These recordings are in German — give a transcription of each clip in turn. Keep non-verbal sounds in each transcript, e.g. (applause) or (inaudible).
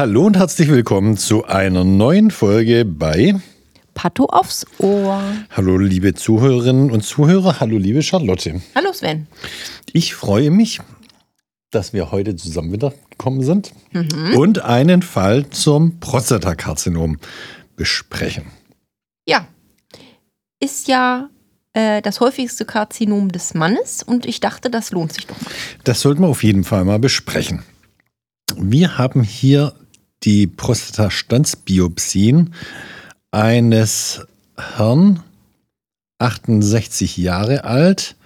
Hallo und herzlich willkommen zu einer neuen Folge bei Pato aufs Ohr. Hallo liebe Zuhörerinnen und Zuhörer, hallo liebe Charlotte. Hallo Sven. Ich freue mich, dass wir heute zusammen wieder gekommen sind und einen Fall zum Prostatakarzinom besprechen. Ja, ist ja äh, das häufigste Karzinom des Mannes und ich dachte, das lohnt sich doch mal. Das sollten wir auf jeden Fall mal besprechen. Wir haben hier die Prostatastandsbiopsien eines Herrn, 68 Jahre alt,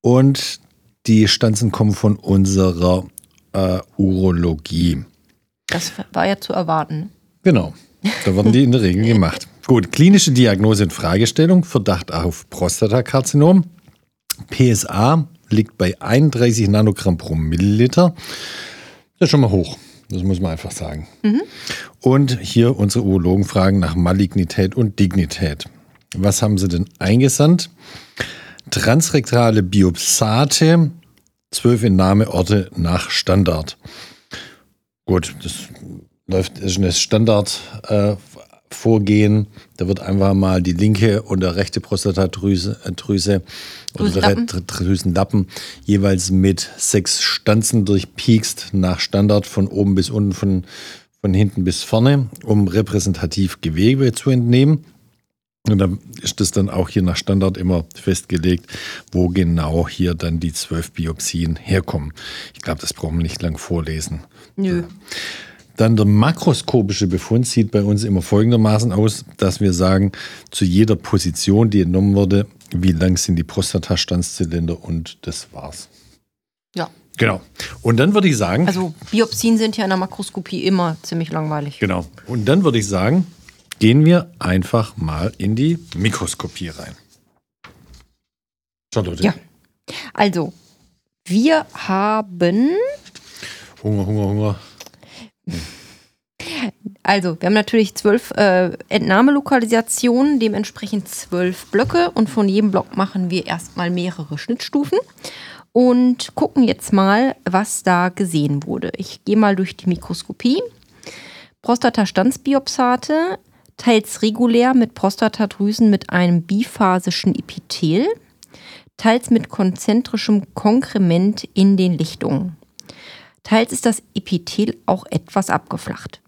und die Stanzen kommen von unserer äh, Urologie. Das war ja zu erwarten. Genau, da werden die in der Regel gemacht. Gut, klinische Diagnose und Fragestellung, Verdacht auf Prostatakarzinom. PSA liegt bei 31 Nanogramm pro Milliliter. Das ist schon mal hoch. Das muss man einfach sagen. Und hier unsere Urologen fragen nach Malignität und Dignität. Was haben sie denn eingesandt? Transrektale Biopsate, zwölf Entnahmeorte nach Standard. Gut, das läuft ist ein Standardvorgehen. Äh, Vorgehen. da wird einfach mal die linke und der rechte Prostatadrüse äh, Drüse, oder der Drüsenlappen. Jeweils mit sechs Stanzen durchpiekst nach Standard von oben bis unten, von, von hinten bis vorne, um repräsentativ Gewebe zu entnehmen. Und dann ist das dann auch hier nach Standard immer festgelegt, wo genau hier dann die zwölf Biopsien herkommen. Ich glaube, das brauchen wir nicht lang vorlesen. Nö. Dann der makroskopische Befund sieht bei uns immer folgendermaßen aus, dass wir sagen, zu jeder Position, die entnommen wurde, wie lang sind die Prostatastandszylinder und das war's. Ja. Genau. Und dann würde ich sagen, Also Biopsien sind ja in der Makroskopie immer ziemlich langweilig. genau. Und dann würde ich sagen, gehen wir einfach mal in die Mikroskopie rein. Charlotte. Ja. Also, wir haben, Hunger, Hunger, Hunger. Also wir haben natürlich zwölf äh, Entnahmelokalisationen, dementsprechend zwölf Blöcke und von jedem Block machen wir erstmal mehrere Schnittstufen und gucken jetzt mal, was da gesehen wurde. Ich gehe mal durch die Mikroskopie. Prostatastandsbiopsate, teils regulär mit Prostatadrüsen mit einem biphasischen Epithel, teils mit konzentrischem Konkrement in den Lichtungen. Teils ist das Epithel auch etwas abgeflacht.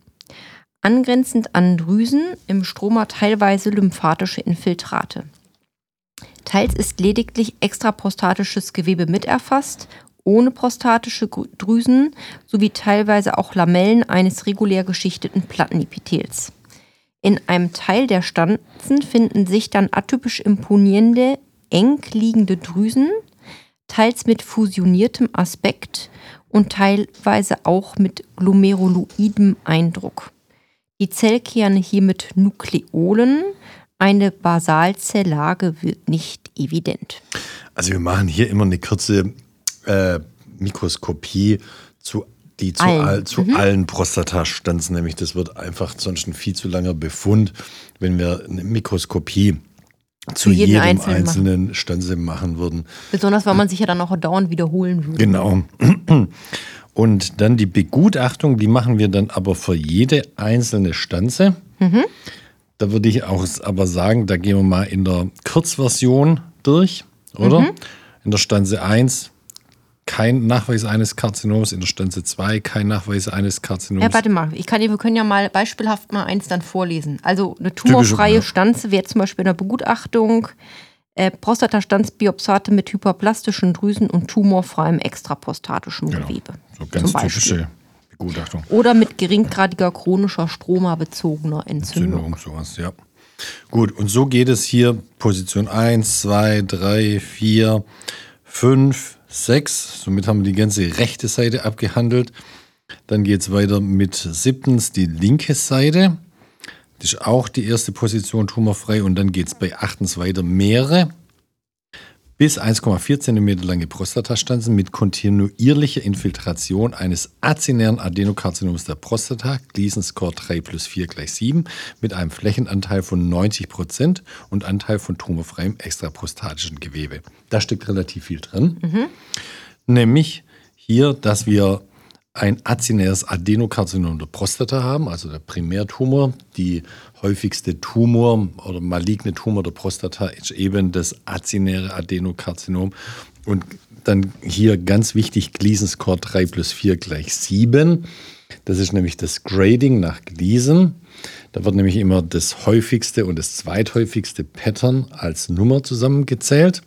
Angrenzend an Drüsen im Stroma teilweise lymphatische Infiltrate. Teils ist lediglich extraprostatisches Gewebe mit erfasst, ohne prostatische Drüsen sowie teilweise auch Lamellen eines regulär geschichteten Plattenepithels. In einem Teil der Stanzen finden sich dann atypisch imponierende, eng liegende Drüsen, teils mit fusioniertem Aspekt und teilweise auch mit glomeruloidem Eindruck. Die Zellkerne hier mit Nukleolen, eine Basalzellage wird nicht evident. Also wir machen hier immer eine kurze äh, Mikroskopie zu die zu, Allen. all, zu allen Prostatastanzen, nämlich das wird einfach sonst ein viel zu langer Befund, wenn wir eine Mikroskopie zu jeden jedem einzelnen einzelnen Stanze machen würden. Besonders, weil man sich ja dann auch dauernd wiederholen würde. Genau. (clears throat) Und dann die Begutachtung, die machen wir dann aber für jede einzelne Stanze. Da würde ich auch aber sagen, da gehen wir mal in der Kurzversion durch, oder? In der Stanze 1 kein Nachweis eines Karzinoms, in der Stanze 2 kein Nachweis eines Karzinoms. Ja, warte mal, ich kann, wir können ja mal beispielhaft mal eins dann vorlesen. Also eine tumorfreie ja. Stanze wäre zum Beispiel in der Begutachtung äh, Prostatastandsbiopsate mit hyperplastischen Drüsen und tumorfreiem extraprostatischem Genau. Gewebe. so ganz typische Begutachtung. Oder mit geringgradiger chronischer stromabezogener Entzündung. Entzündung, sowas, ja. Gut, und so geht es hier Position 1, 2, 3, 4, 5, 6. Somit haben wir die ganze rechte Seite abgehandelt. Dann geht es weiter mit siebtens die linke Seite. Das ist auch die erste Position tumorfrei. Und dann geht es bei achtens weiter mehrere bis 1,4 cm lange Prostatastanzen mit kontinuierlicher Infiltration eines azinären Adenokarbinoms der Prostata, Gleason-Score 3 plus 4 gleich 7, mit einem Flächenanteil von 90 Prozent und Anteil von tumorfreiem extraprostatischen Gewebe. Da steckt relativ viel drin. Nämlich hier, dass wir ein azinäres Adenokarzinom der Prostata haben, also der Primärtumor. Die häufigste Tumor oder maligne Tumor der Prostata ist eben das azinäre Adenokarzinom. Und dann hier ganz wichtig, Gleason Score 3 plus 4 gleich 7. Das ist nämlich das Grading nach Gleason. Da wird nämlich immer das häufigste und das zweithäufigste Pattern als Nummer zusammengezählt.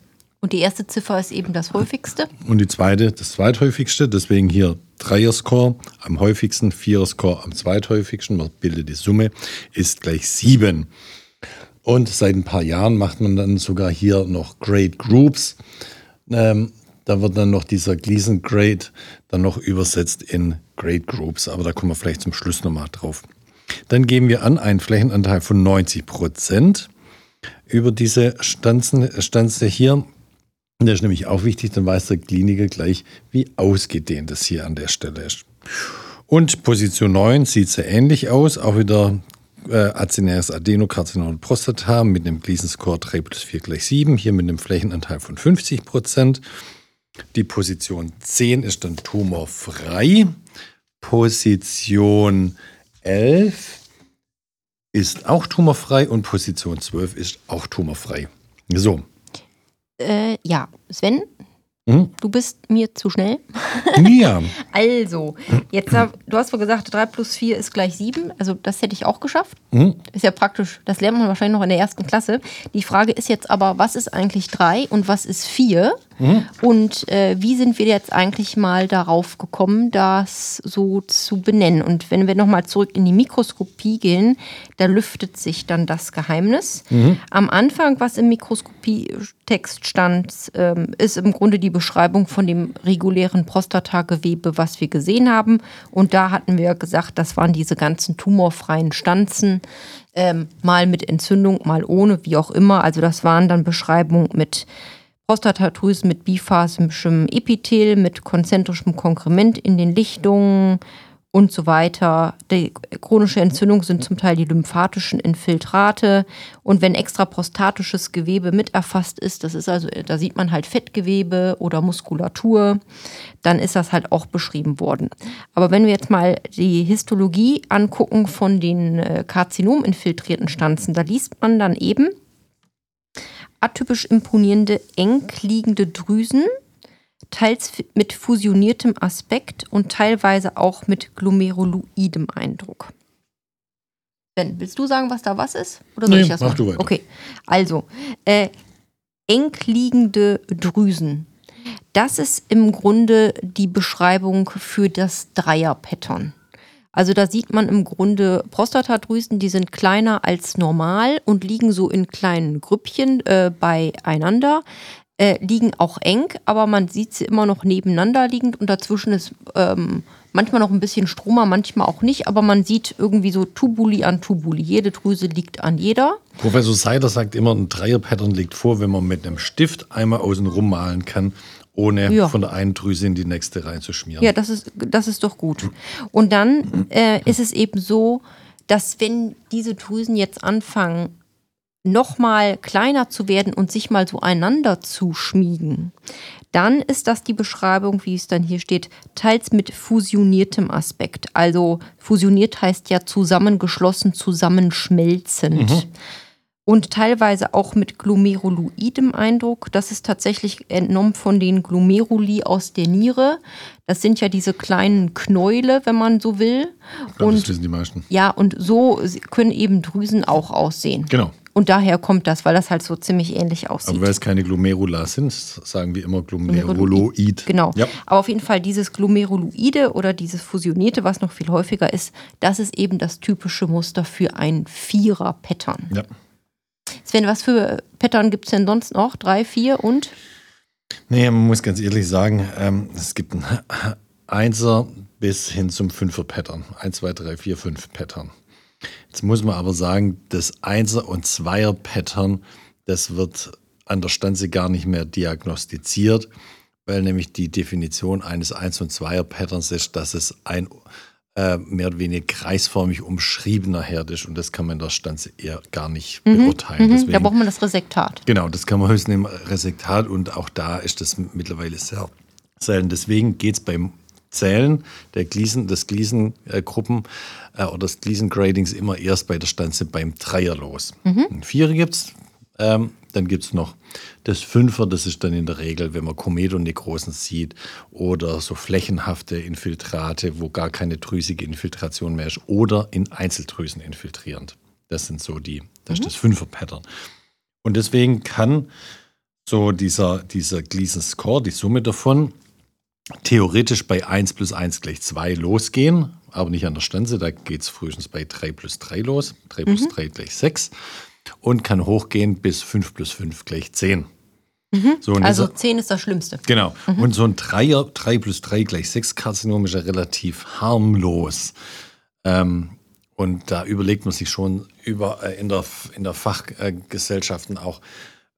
Und die erste Ziffer ist eben das häufigste. Und die zweite das zweithäufigste. Deswegen hier Dreier-Score am häufigsten, Vierer-Score am zweithäufigsten. Man bildet die Summe, ist gleich 7. Und seit ein paar Jahren macht man dann sogar hier noch Grade Groups. Ähm, da wird dann noch dieser Gleason Grade dann noch übersetzt in Grade Groups. Aber da kommen wir vielleicht zum Schluss nochmal drauf. Dann geben wir an einen Flächenanteil von 90 Prozent über diese Stanze hier. Der ist nämlich auch wichtig, dann weiß der Kliniker gleich, wie ausgedehnt es hier an der Stelle ist. Und Position 9 sieht sehr ähnlich aus, auch wieder äh, azinäres Adenokarzinom und Prostata mit einem Gleason-Score 3 plus 4 gleich 7, hier mit einem Flächenanteil von 50 Prozent. Die Position 10 ist dann tumorfrei. Position 11 ist auch tumorfrei und Position 12 ist auch tumorfrei. So. Äh, ja, Sven, Hm? du bist mir zu schnell. Ja. (laughs) Also, jetzt, hab- du hast wohl gesagt, 3 plus 4 ist gleich 7. Also, das hätte ich auch geschafft. Hm? Ist ja praktisch, das lernt man wahrscheinlich noch in der ersten Klasse. Die Frage ist jetzt aber, was ist eigentlich 3 und was ist 4? Und äh, wie sind wir jetzt eigentlich mal darauf gekommen, das so zu benennen? Und wenn wir nochmal zurück in die Mikroskopie gehen, da lüftet sich dann das Geheimnis. Am Anfang, was im Mikroskopie-Text stand, ähm, ist im Grunde die Beschreibung von dem regulären Prostatagewebe, was wir gesehen haben. Und da hatten wir gesagt, das waren diese ganzen tumorfreien Stanzen, ähm, mal mit Entzündung, mal ohne, wie auch immer. Also das waren dann Beschreibungen mit Prostatadrüsen mit biphasischem Epithel, mit konzentrischem Konkrement in den Lichtungen und so weiter. Die chronische Entzündung sind zum Teil die lymphatischen Infiltrate. Und wenn extraprostatisches Gewebe mit erfasst ist, das ist also, da sieht man halt Fettgewebe oder Muskulatur, dann ist das halt auch beschrieben worden. Aber wenn wir jetzt mal die Histologie angucken von den äh, Karzinominfiltrierten Stanzen, da liest man dann eben, atypisch imponierende, eng liegende Drüsen, teils mit fusioniertem Aspekt und teilweise auch mit glomeruloidem Eindruck. Ben, willst du sagen, was da was ist? Oder soll Nee, ich das mach machen? du weiter. Okay, also äh, eng liegende Drüsen. Das ist im Grunde die Beschreibung für das Dreier-Pattern. Also da sieht man im Grunde Prostatadrüsen, die sind kleiner als normal und liegen so in kleinen Grüppchen äh, beieinander, äh, liegen auch eng, aber man sieht sie immer noch nebeneinander liegend und dazwischen ist ähm, manchmal noch ein bisschen Stromer, manchmal auch nicht, aber man sieht irgendwie so Tubuli an Tubuli. Jede Drüse liegt an jeder. Professor Seider sagt immer, ein Dreier-Pattern liegt vor, wenn man mit einem Stift einmal außen rum malen kann, ohne Ja. von der einen Drüse in die nächste reinzuschmieren. Ja, das ist, das ist doch gut. Und dann äh, ist es eben so, dass wenn diese Drüsen jetzt anfangen, nochmal kleiner zu werden und sich mal so einander zu schmiegen, dann ist das die Beschreibung, wie es dann hier steht, teils mit fusioniertem Aspekt. Also fusioniert heißt ja zusammengeschlossen, zusammenschmelzend. Und teilweise auch mit glomeruloidem Eindruck. Das ist tatsächlich entnommen von den Glomeruli aus der Niere. Das sind ja diese kleinen Knäule, wenn man so will. Ich glaube, das Und wissen die meisten. ja, und so können eben Drüsen auch aussehen. Genau. Und daher kommt das, weil das halt so ziemlich ähnlich aussieht. Aber weil es keine Glomerula sind, sagen wir immer Glomeruloid. Genau. Ja. Aber auf jeden Fall dieses Glomeruloide oder dieses Fusionierte, was noch viel häufiger ist, das ist eben das typische Muster für ein Vierer-Pattern. ja. Sven, was für Pattern gibt es denn sonst noch? Drei, vier und? Nee, man muss ganz ehrlich sagen, ähm, es gibt ein (laughs) Einser bis hin zum Fünfer-Pattern. Eins, zwei, drei, vier, fünf Pattern. Jetzt muss man aber sagen, das Einser- und Zweier-Pattern, das wird an der Stanze gar nicht mehr diagnostiziert, weil nämlich die Definition eines Eins- und Zweier-Patterns ist, dass es ein äh, mehr oder weniger kreisförmig umschriebener Herd ist und das kann man in der Stanze eher gar nicht beurteilen. Mhm, da Deswegen, braucht man das Resektat. Genau, das kann man höchstens im Resektat und auch da ist das mittlerweile sehr selten. Deswegen geht es beim Zählen der Gleason, des Gleason-Gruppen äh, oder des Gleason-Gradings immer erst bei der Stanze beim Dreier los. Mhm. Ein Vierer gibt es, ähm, dann gibt es noch das Fünfer, das ist dann in der Regel, wenn man Kometonekrosen sieht oder so flächenhafte Infiltrate, wo gar keine drüsige Infiltration mehr ist oder in Einzeldrüsen infiltrierend. Das sind so die, das mhm. ist das Fünfer-Pattern. Und deswegen kann so dieser, dieser Gleason Score, die Summe davon, theoretisch bei 1 plus 1 gleich 2 losgehen, aber nicht an der Stanze. Da geht es frühestens bei 3 plus 3 los. 3 plus mhm. 3 gleich 6. Und kann hochgehen bis 5 plus 5 gleich 10. Mhm. So, also dieser, 10 ist das Schlimmste. Genau. Mhm. Und so ein Dreier, 3 plus 3 gleich 6 Karzinom ist ja relativ harmlos. Ähm, und da überlegt man sich schon über, äh, in, der, in der Fachgesellschaften auch,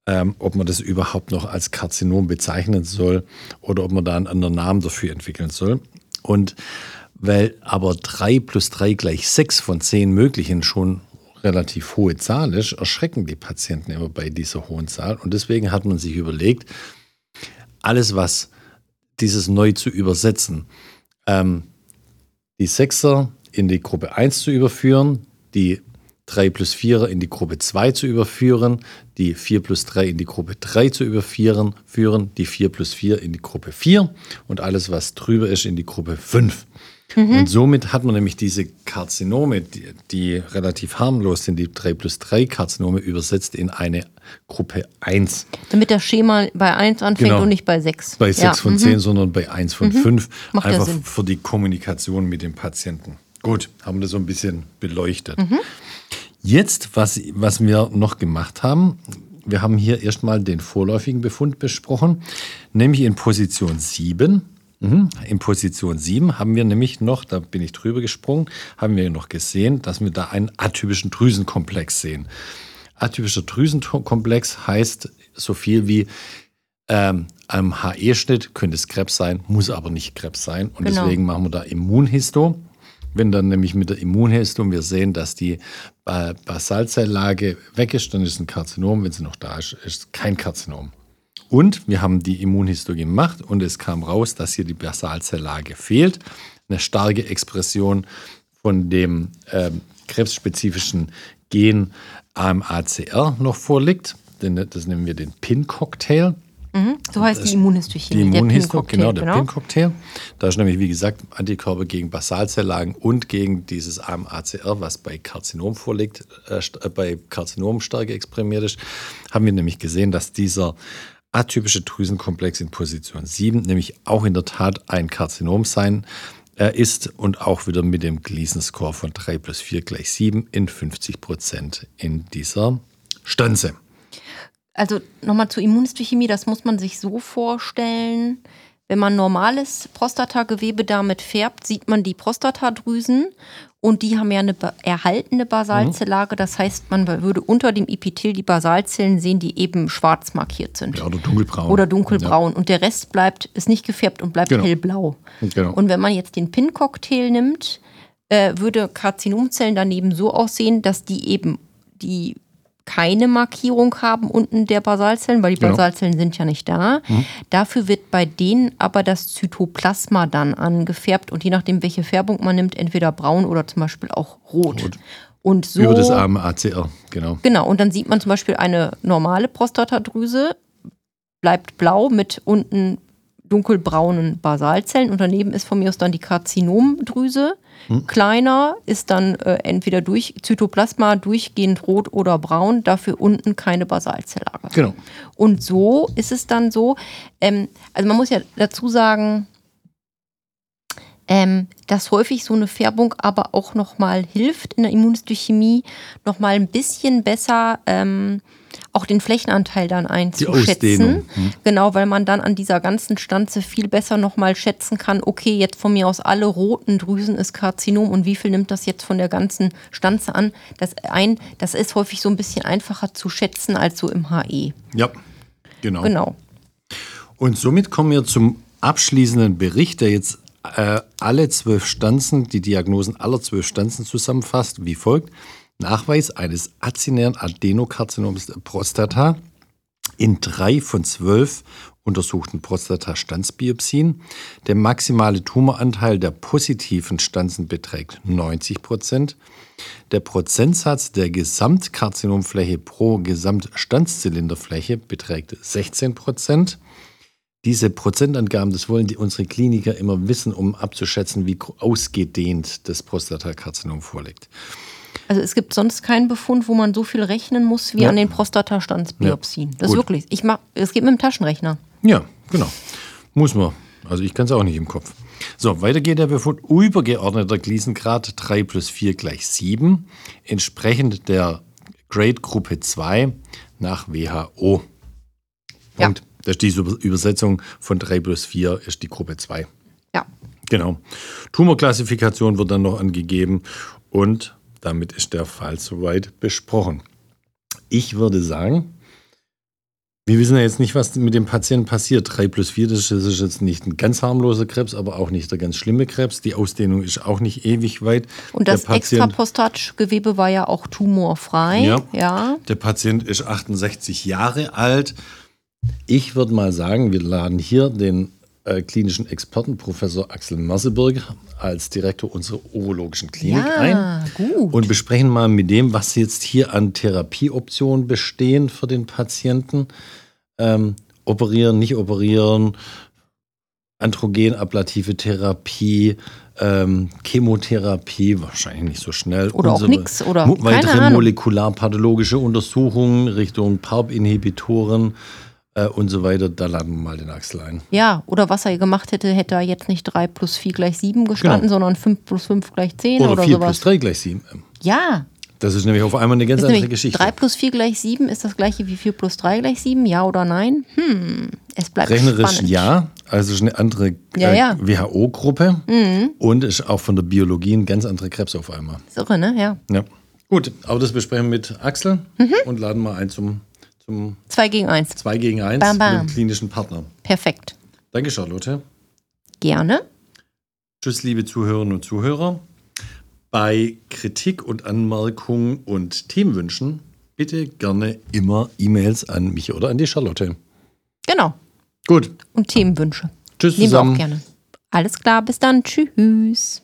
ähm, ob man das überhaupt noch als Karzinom bezeichnen soll oder ob man da einen anderen Namen dafür entwickeln soll. Und weil aber 3 plus 3 gleich 6 von 10 möglichen schon relativ hohe Zahl ist, erschrecken die Patienten immer bei dieser hohen Zahl. Und deswegen hat man sich überlegt, alles, was dieses neu zu übersetzen, ähm, die Sechser in die Gruppe 1 zu überführen, die 3 plus 4 in die Gruppe 2 zu überführen, die 4 plus 3 in die Gruppe 3 zu überführen, führen, die 4 plus 4 in die Gruppe 4 und alles, was drüber ist, in die Gruppe 5. Mhm. Und somit hat man nämlich diese Karzinome, die, die, relativ harmlos sind, die 3 plus 3 Karzinome, übersetzt in eine Gruppe 1. Damit das Schema bei 1 anfängt genau. und nicht bei 6. Bei 6 ja. von mhm. 10, sondern bei 1 von mhm. 5. Macht einfach für die Kommunikation mit dem Patienten. Gut, haben wir das so ein bisschen beleuchtet. Mhm. Jetzt, was, was wir noch gemacht haben, wir haben hier erstmal den vorläufigen Befund besprochen, nämlich in Position 7. Mhm. In Position 7 haben wir nämlich noch, da bin ich drüber gesprungen, haben wir noch gesehen, dass wir da einen atypischen Drüsenkomplex sehen. Atypischer Drüsenkomplex heißt so viel wie ähm, am HE-Schnitt könnte es Krebs sein, muss aber nicht Krebs sein. Und genau. deswegen machen wir da Immunhisto. Wenn dann nämlich mit der Immunhestung wir sehen, dass die Basalzelllage weg ist, dann ist es ein Karzinom. Wenn sie noch da ist, ist kein Karzinom. Und wir haben die Immunhisto gemacht und es kam raus, dass hier die Basalzelllage fehlt. Eine starke Expression von dem äh, krebsspezifischen Gen AMACR noch vorliegt. Das nennen wir den PIN-Cocktail. Mhm. So heißt die Immunhistochemie. Die Immunhisto, genau, der genau. PIN-Cocktail. Da ist nämlich, wie gesagt, Antikörper gegen Basalzelllagen und gegen dieses AMACR, was bei Karzinom vorliegt, äh, äh, bei Karzinom stark exprimiert ist, haben wir nämlich gesehen, dass dieser atypische Drüsenkomplex in Position 7 nämlich auch in der Tat ein Karzinom sein. Äh, ist und auch wieder mit dem Gleason-Score von 3 plus 4 gleich 7 in 50 Prozent in dieser Stanze. Also nochmal zur Immunhistochemie, das muss man sich so vorstellen. Wenn man normales Prostatagewebe damit färbt, sieht man die Prostatadrüsen und die haben ja eine erhaltene Basalzellage. Das heißt, man würde unter dem Epithel die Basalzellen sehen, die eben schwarz markiert sind. Ja, oder dunkelbraun. Oder dunkelbraun. Ja. Und der Rest bleibt, ist nicht gefärbt und bleibt genau. hellblau. Genau. Und wenn man jetzt den PIN-Cocktail nimmt, äh, würde Karzinomzellen daneben so aussehen, dass die eben die keine Markierung haben unten der Basalzellen, weil die genau. Basalzellen sind ja nicht da. Mhm. Dafür wird bei denen aber das Zytoplasma dann angefärbt und je nachdem, welche Färbung man nimmt, entweder braun oder zum Beispiel auch rot. rot. Und so, Über das arme ACR, genau. Genau, und dann sieht man zum Beispiel eine normale Prostatadrüse, bleibt blau mit unten dunkelbraunen Basalzellen und daneben ist von mir aus dann die Karzinomdrüse. Hm. Kleiner ist dann äh, entweder durch Zytoplasma durchgehend rot oder braun, dafür unten keine Basalzelllage. Genau. Und so ist es dann so, ähm, also man muss ja dazu sagen, ähm, dass häufig so eine Färbung aber auch nochmal hilft in der Immunhistochemie, nochmal ein bisschen besser ähm, auch den Flächenanteil dann einzuschätzen. Hm. Genau, weil man dann an dieser ganzen Stanze viel besser nochmal schätzen kann, okay, jetzt von mir aus alle roten Drüsen ist Karzinom und wie viel nimmt das jetzt von der ganzen Stanze an? Das, ein, das ist häufig so ein bisschen einfacher zu schätzen als so im HE. Ja, genau. Genau. Und somit kommen wir zum abschließenden Bericht, der jetzt äh, alle zwölf Stanzen, die Diagnosen aller zwölf Stanzen zusammenfasst, wie folgt. Nachweis eines azinären Adenokarzinoms der Prostata in drei von zwölf untersuchten Prostatastandsbiopsien. Der maximale Tumoranteil der positiven Stanzen beträgt 90 Prozent. Der Prozentsatz der Gesamtkarzinomfläche pro Gesamtstandszylinderfläche beträgt 16 Prozent. Diese Prozentangaben, das wollen die, unsere Kliniker immer wissen, um abzuschätzen, wie ausgedehnt das Prostatakarzinom vorliegt. Also es gibt sonst keinen Befund, wo man so viel rechnen muss wie Ja. an den Prostatastandsbiopsien. Ja, Das ist gut. wirklich. Ich mach, es geht mit dem Taschenrechner. Ja, genau. Muss man. Also ich kann es auch nicht im Kopf. So, weiter geht der Befund. Übergeordneter Gleason-Grad 3 plus 4 gleich 7. Entsprechend der Grade-Gruppe 2 nach WHO. Ja. Punkt. Das ist die Über- Übersetzung von 3 plus 4 ist die Gruppe 2. Ja. Genau. Tumorklassifikation wird dann noch angegeben und damit ist der Fall soweit besprochen. Ich würde sagen, wir wissen ja jetzt nicht, was mit dem Patienten passiert. 3 plus 4, das ist, jetzt nicht ein ganz harmloser Krebs, aber auch nicht der ganz schlimme Krebs. Die Ausdehnung ist auch nicht ewig weit. Und das Extraprostatgewebe war ja auch tumorfrei. Ja. ja. Der Patient ist 68 Jahre alt. Ich würde mal sagen, wir laden hier den äh, klinischen Experten, Professor Axel Merseburger, als Direktor unserer urologischen Klinik Ja, ein. gut. Und besprechen mal mit dem, was jetzt hier an Therapieoptionen bestehen für den Patienten. Ähm, operieren, nicht operieren, androgenablative Therapie, ähm, Chemotherapie, wahrscheinlich nicht so schnell. Oder auch Unsere- oder mo- keine weitere molekularpathologische Untersuchungen Richtung PARP-Inhibitoren äh, und so weiter. Da laden wir mal den Axel ein. Ja, oder was er gemacht hätte, hätte er jetzt nicht 3 plus 4 gleich 7 gestanden, Genau. sondern 5 plus 5 gleich 10 Oder, oder, 4 sowas. plus 3 gleich 7. Ja, Das ist nämlich auf einmal eine ganz ist andere Geschichte. 3 plus 4 gleich 7 ist das gleiche wie 4 plus 3 gleich 7, ja oder nein? Hm, es bleibt Rechnerisch spannend. ja, also ist eine andere Ja, äh, ja. Mhm. WHO-Gruppe und ist auch von der Biologie ein ganz anderer Krebs auf einmal. Ist irre, ne? Ja. Ja. Gut, aber das besprechen wir mit Axel Mhm. und laden mal ein zum, zum 2 gegen 1. 2 gegen 1 Bam, bam. mit dem klinischen Partner. Perfekt. Danke, Charlotte. Gerne. Tschüss, liebe Zuhörerinnen und Zuhörer. Bei Kritik und Anmerkungen und Themenwünschen bitte gerne immer E-Mails an mich oder an die Charlotte. Genau. Gut, Und Themenwünsche. tschüss Nehmen wir auch zusammen. gerne. Alles klar, bis dann. Tschüss.